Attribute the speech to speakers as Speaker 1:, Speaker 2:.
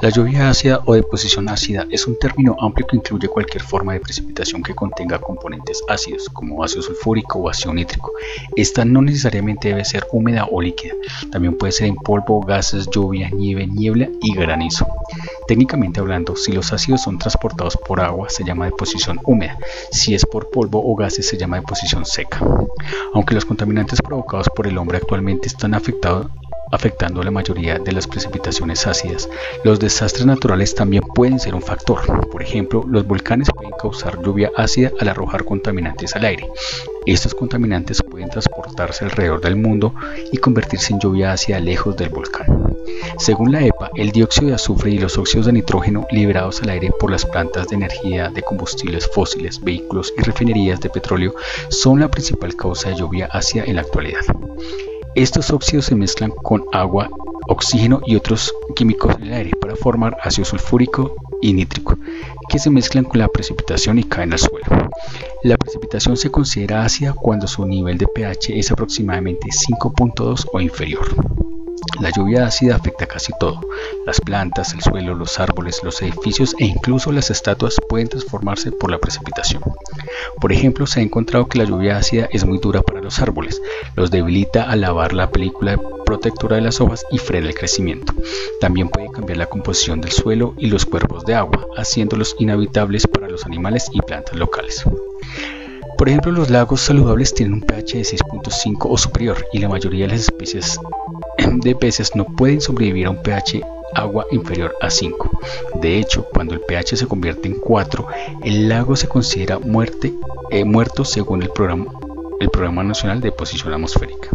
Speaker 1: La lluvia ácida o deposición ácida es un término amplio que incluye cualquier forma de precipitación que contenga componentes ácidos, como ácido sulfúrico o ácido nítrico. Esta no necesariamente debe ser húmeda o líquida, también puede ser en polvo, gases, lluvia, nieve, niebla y granizo. Técnicamente hablando, si los ácidos son transportados por agua se llama deposición húmeda, si es por polvo o gases se llama deposición seca. Aunque los contaminantes provocados por el hombre actualmente están afectados afectando a la mayoría de las precipitaciones ácidas. Los desastres naturales también pueden ser un factor. Por ejemplo, los volcanes pueden causar lluvia ácida al arrojar contaminantes al aire. Estos contaminantes pueden transportarse alrededor del mundo y convertirse en lluvia ácida lejos del volcán. Según la EPA, el dióxido de azufre y los óxidos de nitrógeno liberados al aire por las plantas de energía de combustibles fósiles, vehículos y refinerías de petróleo son la principal causa de lluvia ácida en la actualidad. Estos óxidos se mezclan con agua, oxígeno y otros químicos en el aire para formar ácido sulfúrico y nítrico, que se mezclan con la precipitación y caen al suelo. La precipitación se considera ácida cuando su nivel de pH es aproximadamente 5.2 o inferior. La lluvia ácida afecta casi todo. Las plantas, el suelo, los árboles, los edificios e incluso las estatuas pueden transformarse por la precipitación. Por ejemplo, se ha encontrado que la lluvia ácida es muy dura para los árboles, los debilita al lavar la película protectora de las hojas y frena el crecimiento. También puede cambiar la composición del suelo y los cuerpos de agua, haciéndolos inhabitables para los animales y plantas locales. Por ejemplo, los lagos saludables tienen un pH de 6.5 o superior y la mayoría de las especies de peces no pueden sobrevivir a un pH agua inferior a 5. De hecho, cuando el pH se convierte en 4, el lago se considera muerte, eh, muerto según el programa, el programa Nacional de Posición Atmosférica.